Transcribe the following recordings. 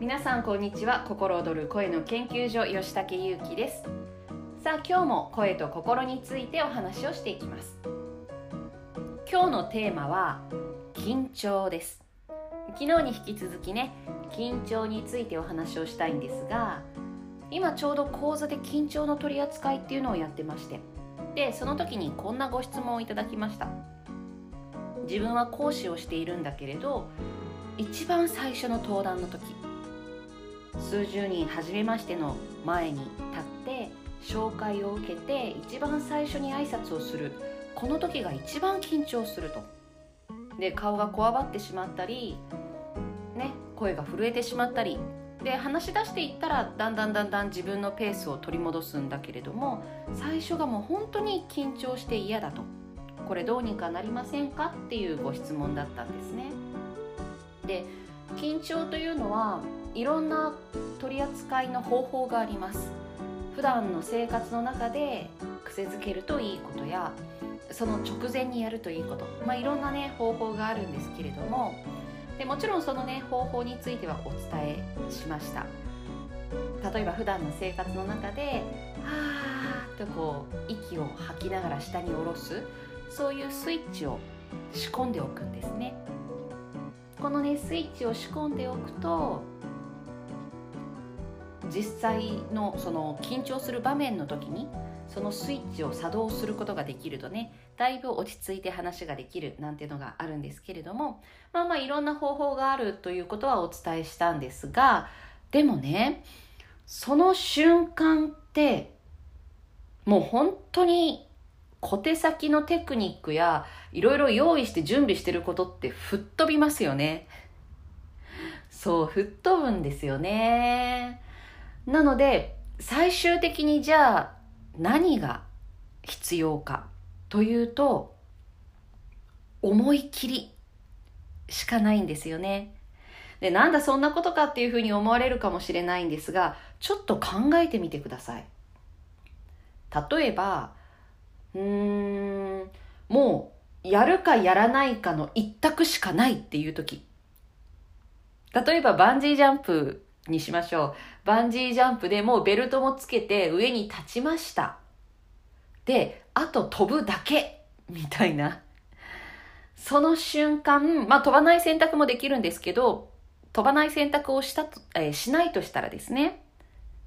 皆さんこんにちは。心躍る声の研究所吉武優希です。さあ今日も声と心についてお話をしていきます。今日のテーマは緊張です。昨日に引き続きね緊張についてお話をしたいんですが今ちょうど講座で緊張の取り扱いっていうのをやってまして。でその時にこんなご質問をいただきました。自分は講師をしているんだけれど一番最初の登壇の時数十人初めましての前に立って紹介を受けて一番最初に挨拶をするこの時が一番緊張すると。で顔がこわばってしまったりね声が震えてしまったり。で話し出していったらだんだんだんだん自分のペースを取り戻すんだけれども最初がもう本当に緊張して嫌だと。これどうにかなりませんか？っていうご質問だったんですね。で緊張というのはいろんな取り扱いの方法があります。普段の生活の中で癖づけるといいことやその直前にやるといいこと、まあ、いろんなね方法があるんですけれどもでもちろんそのね方法についてはお伝えしました。例えば普段の生活の中で「はー」とこう息を吐きながら下に下ろすそういうスイッチを仕込んでおくんですね。このねスイッチを仕込んでおくと実際のその緊張する場面の時にそのスイッチを作動することができるとねだいぶ落ち着いて話ができるなんていうのがあるんですけれどもまあまあいろんな方法があるということはお伝えしたんですがでもねその瞬間ってもう本当に小手先のテクニックやいろいろ用意して準備してることって吹っ飛びますよね。そう、吹っ飛ぶんですよね。なので、最終的にじゃあ何が必要かというと、思い切りしかないんですよね。で、なんだそんなことかっていうふうに思われるかもしれないんですが、ちょっと考えてみてください。例えば、うーん、もう、やるかやらないかの一択しかないっていう時。例えば、バンジージャンプにしましょう。バンジージャンプでもうベルトもつけて上に立ちました。で、あと飛ぶだけみたいな。その瞬間、まあ飛ばない選択もできるんですけど、飛ばない選択をしたと、えー、しないとしたらですね、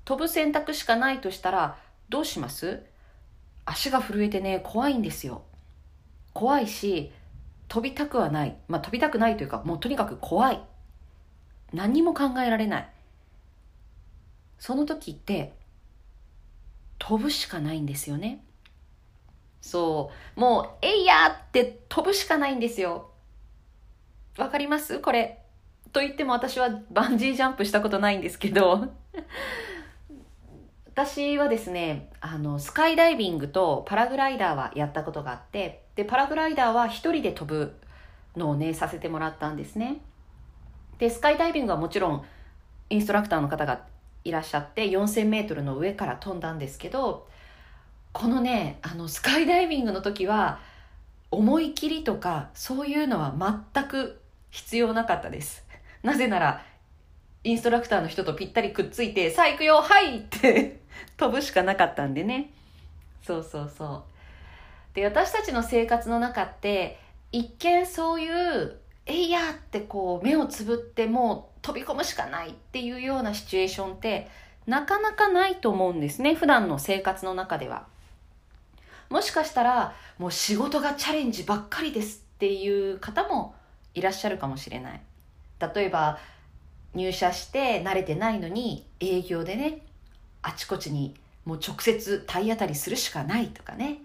飛ぶ選択しかないとしたら、どうします？足が震えてね、怖いんですよ。怖いし、飛びたくはない。まあ飛びたくないというか、もうとにかく怖い。何も考えられない。その時って、飛ぶしかないんですよね。そう。もう、えいやって飛ぶしかないんですよ。わかります？これ。と言っても私はバンジージャンプしたことないんですけど 私はですね、あの、スカイダイビングとパラグライダーはやったことがあって、で、パラグライダーは一人で飛ぶのをね、させてもらったんですね。で、スカイダイビングはもちろん、インストラクターの方がいらっしゃって、4000メートルの上から飛んだんですけど、このね、あの、スカイダイビングの時は、思い切りとか、そういうのは全く必要なかったです。なぜなら、インストラクターの人とぴったりくっついて、さあ行くよはいって飛ぶしかなかったんでね。そうそうそう。で、私たちの生活の中って、一見そういう、えいやってこう目をつぶってもう飛び込むしかないっていうようなシチュエーションってなかなかないと思うんですね。普段の生活の中では。もしかしたらもう仕事がチャレンジばっかりですっていう方もいらっしゃるかもしれない。例えば入社して慣れてないのに営業でねあちこちにもう直接体当たりするしかないとかね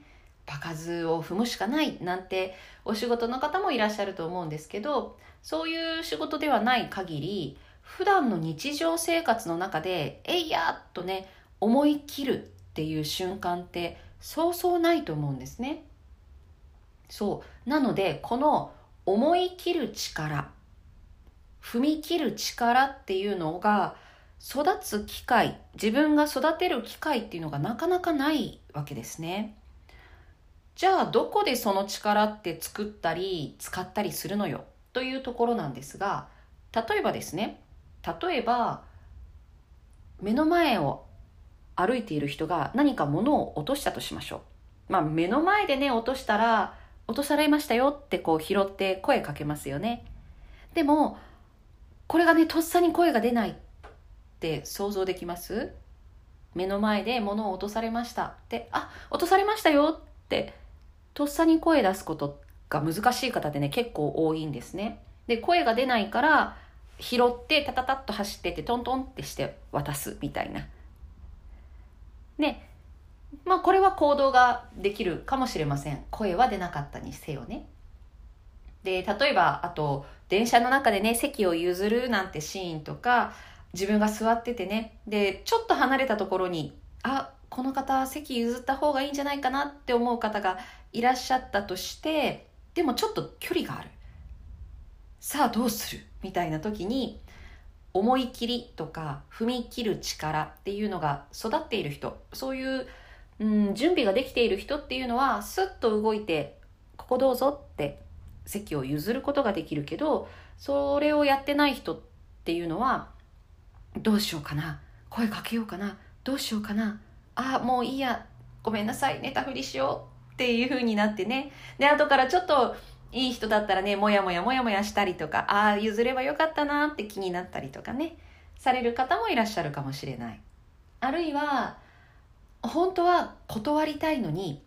場数を踏むしかないなんてお仕事の方もいらっしゃると思うんですけどそういう仕事ではない限り普段の日常生活の中でえいやっとね思い切るっていう瞬間ってそうそうないと思うんですね。そう。なのでこの思い切る力踏み切る力っていうのが育つ機会自分が育てる機会っていうのがなかなかないわけですね。じゃあどこでその力って作ったり使ったりするのよ？というところなんですが例えばですね例えば目の前を歩いている人が何か物を落としたとしましょう。まあ目の前でね落としたら落とされましたよってこう拾って声かけますよね。でもこれがねとっさに声が出ないって想像できます？目の前で物を落とされましたってあ落とされましたよってとっさに声出すことが難しい方ってね結構多いんですね。で声が出ないから拾ってタタタッと走ってってトントンってして渡すみたいな。ねまあこれは行動ができるかもしれません声は出なかったにせよね。で例えばあと電車の中でね席を譲るなんてシーンとか自分が座っててねでちょっと離れたところにあこの方席譲った方がいいんじゃないかなって思う方がいらっしゃったとしてでもちょっと距離がある。さあどうするみたいな時に思い切りとか踏み切る力っていうのが育っている人そういう、うん、準備ができている人っていうのはスッと動いてここどうぞって席を譲ることができるけどそれをやってない人っていうのはどうしようかな声かけようかなどうしようかなあもういいや。ごめんなさい寝たふりしようっていう風になってね。で後からちょっといい人だったらねもやもやもやもやしたりとかああ譲ればよかったなって気になったりとかね。される方もいらっしゃるかもしれない。あるいは本当は断りたいのに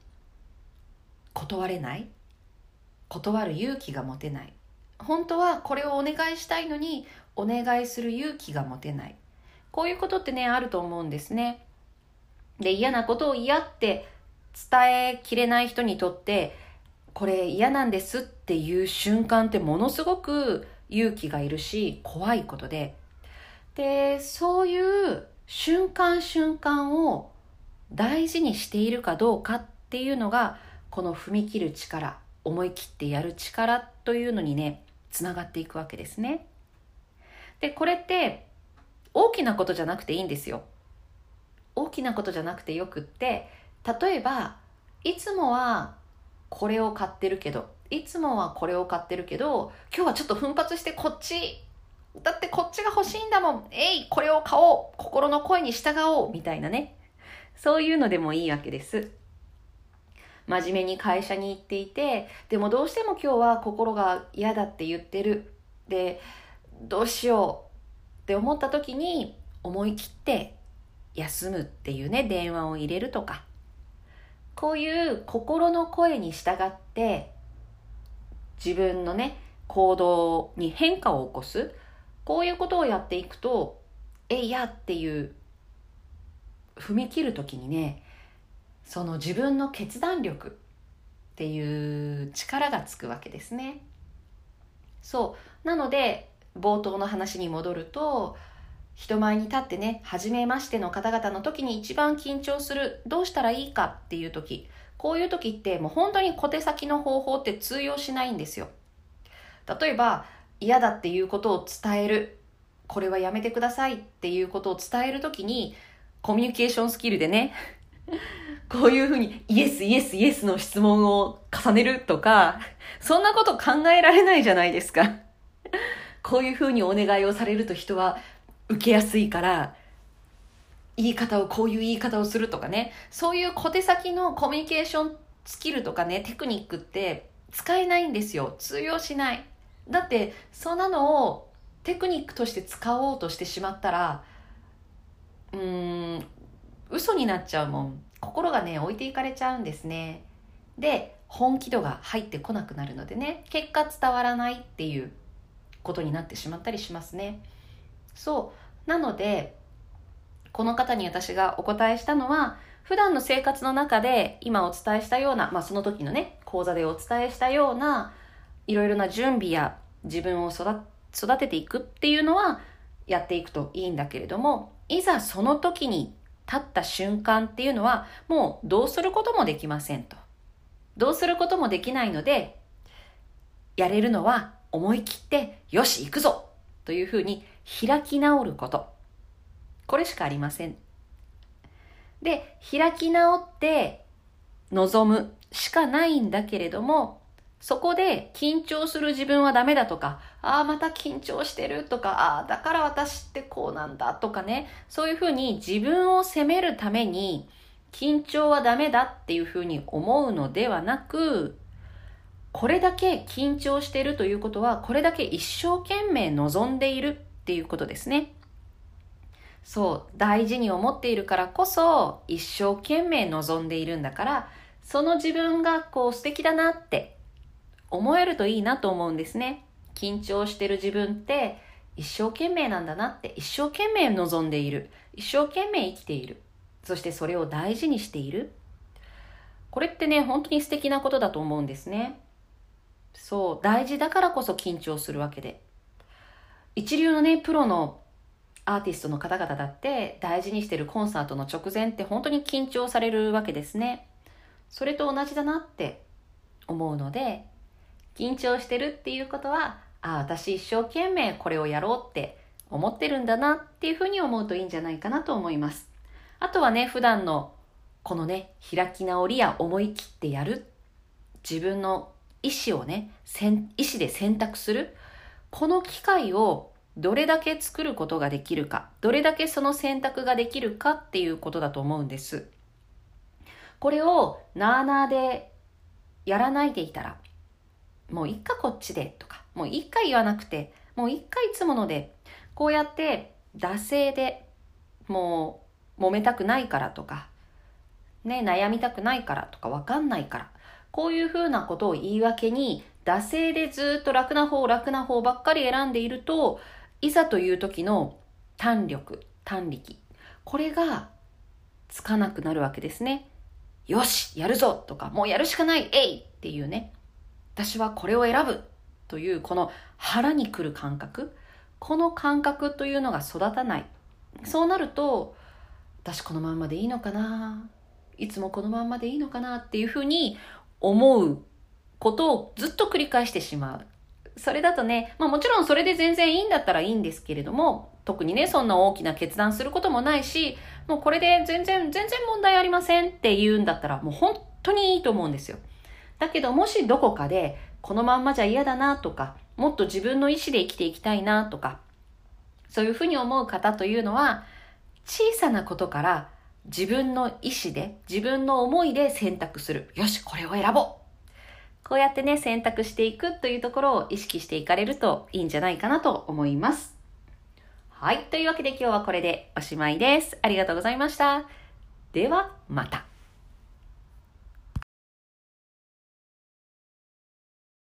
断れない。断る勇気が持てない。本当はこれをお願いしたいのにお願いする勇気が持てない。こういうことってねあると思うんですね。で嫌なことを嫌って伝えきれない人にとってこれ嫌なんですっていう瞬間ってものすごく勇気がいるし怖いことででそういう瞬間瞬間を大事にしているかどうかっていうのがこの踏み切る力思い切ってやる力というのにねつながっていくわけですね。でこれって大きなことじゃなくていいんですよ。大きなことじゃなくてよくって例えばいつもはこれを買ってるけどいつもはこれを買ってるけど今日はちょっと奮発してこっちだってこっちが欲しいんだもん。えいこれを買おう。心の声に従おう。みたいなね。そういうのでもいいわけです。真面目に会社に行っていてでもどうしても今日は心が嫌だって言ってる。でどうしよう。って思った時に思い切って休むっていうね電話を入れるとか。こういう心の声に従って自分のね行動に変化を起こす。こういうことをやっていくとえいやっていう踏み切る時にねその自分の決断力っていう力がつくわけですね。そう。なので冒頭の話に戻ると人前に立ってね初めましての方々の時に一番緊張するどうしたらいいかっていう時こういう時ってもう本当に小手先の方法って通用しないんですよ。例えば嫌だっていうことを伝えるこれはやめてくださいっていうことを伝える時にコミュニケーションスキルでね こういうふうにイエスイエスイエスの質問を重ねるとかそんなこと考えられないじゃないですか。こういうふうにお願いをされると人は受けやすいから言い方をこういう言い方をするとかね。そういう小手先のコミュニケーションスキルとかねテクニックって使えないんですよ。通用しない。だってそんなのをテクニックとして使おうとしてしまったらうーん嘘になっちゃうもん。心がね置いていかれちゃうんですね。で本気度が入ってこなくなるのでね。結果伝わらないっていうことになってしまったりしますね。そう。なのでこの方に私がお答えしたのは普段の生活の中で今お伝えしたような、まあ、その時のね講座でお伝えしたようないろいろな準備や自分を育てていくっていうのはやっていくといいんだけれどもいざその時に立った瞬間っていうのはもうどうすることもできませんと。どうすることもできないのでやれるのは思い切ってよし行くぞというふうに開き直ること。これしかありません。で、開き直って望むしかないんだけれども、そこで緊張する自分はダメだとか、ああ、また緊張してるとか、ああ、だから私ってこうなんだとかね、そういうふうに自分を責めるために緊張はダメだっていうふうに思うのではなく、これだけ緊張してるということは、これだけ一生懸命望んでいるっていうことですね。そう、大事に思っているからこそ、一生懸命望んでいるんだから、その自分がこう素敵だなって思えるといいなと思うんですね。緊張してる自分って一生懸命なんだなって一生懸命望んでいる。一生懸命生きている。そしてそれを大事にしている。これってね、本当に素敵なことだと思うんですね。そう、大事だからこそ緊張するわけで。一流のね、プロのアーティストの方々だって大事にしてるコンサートの直前って本当に緊張されるわけですね。それと同じだなって思うので、緊張してるっていうことは、ああ、私一生懸命これをやろうって思ってるんだなっていうふうに思うといいんじゃないかなと思います。あとはね、普段のこのね、開き直りや思い切ってやる。自分の意思をね、意思で選択する。この機会をどれだけ作ることができるか、どれだけその選択ができるかっていうことだと思うんです。これをなあなあでやらないでいたら、もういっかこっちでとか、もう一回言わなくて、もう一回いつもので、こうやって惰性でもう揉めたくないからとか、ね、悩みたくないからとかわかんないから、こういうふうなことを言い訳に、惰性でずっと楽な方、楽な方ばっかり選んでいると、いざという時の胆力、胆力、これがつかなくなるわけですね。よし、やるぞとか、もうやるしかない、えいっていうね。私はこれを選ぶというこの腹にくる感覚この感覚というのが育たないそうなると私このまんまでいいのかないつもこのまんまでいいのかなっていうふうに思うことをずっと繰り返してしまうそれだとね、まあもちろんそれで全然いいんだったらいいんですけれども、特にね、そんな大きな決断することもないし、もうこれで全然、全然問題ありませんって言うんだったら、もう本当にいいと思うんですよ。だけどもしどこかでこのまんまじゃ嫌だなとか、もっと自分の意思で生きていきたいなとか、そういうふうに思う方というのは、小さなことから自分の意思で、自分の思いで選択する。よし、これを選ぼうこうやってね、選択していくというところを意識していかれるといいんじゃないかなと思います。はい。というわけで今日はこれでおしまいです。ありがとうございました。では、また。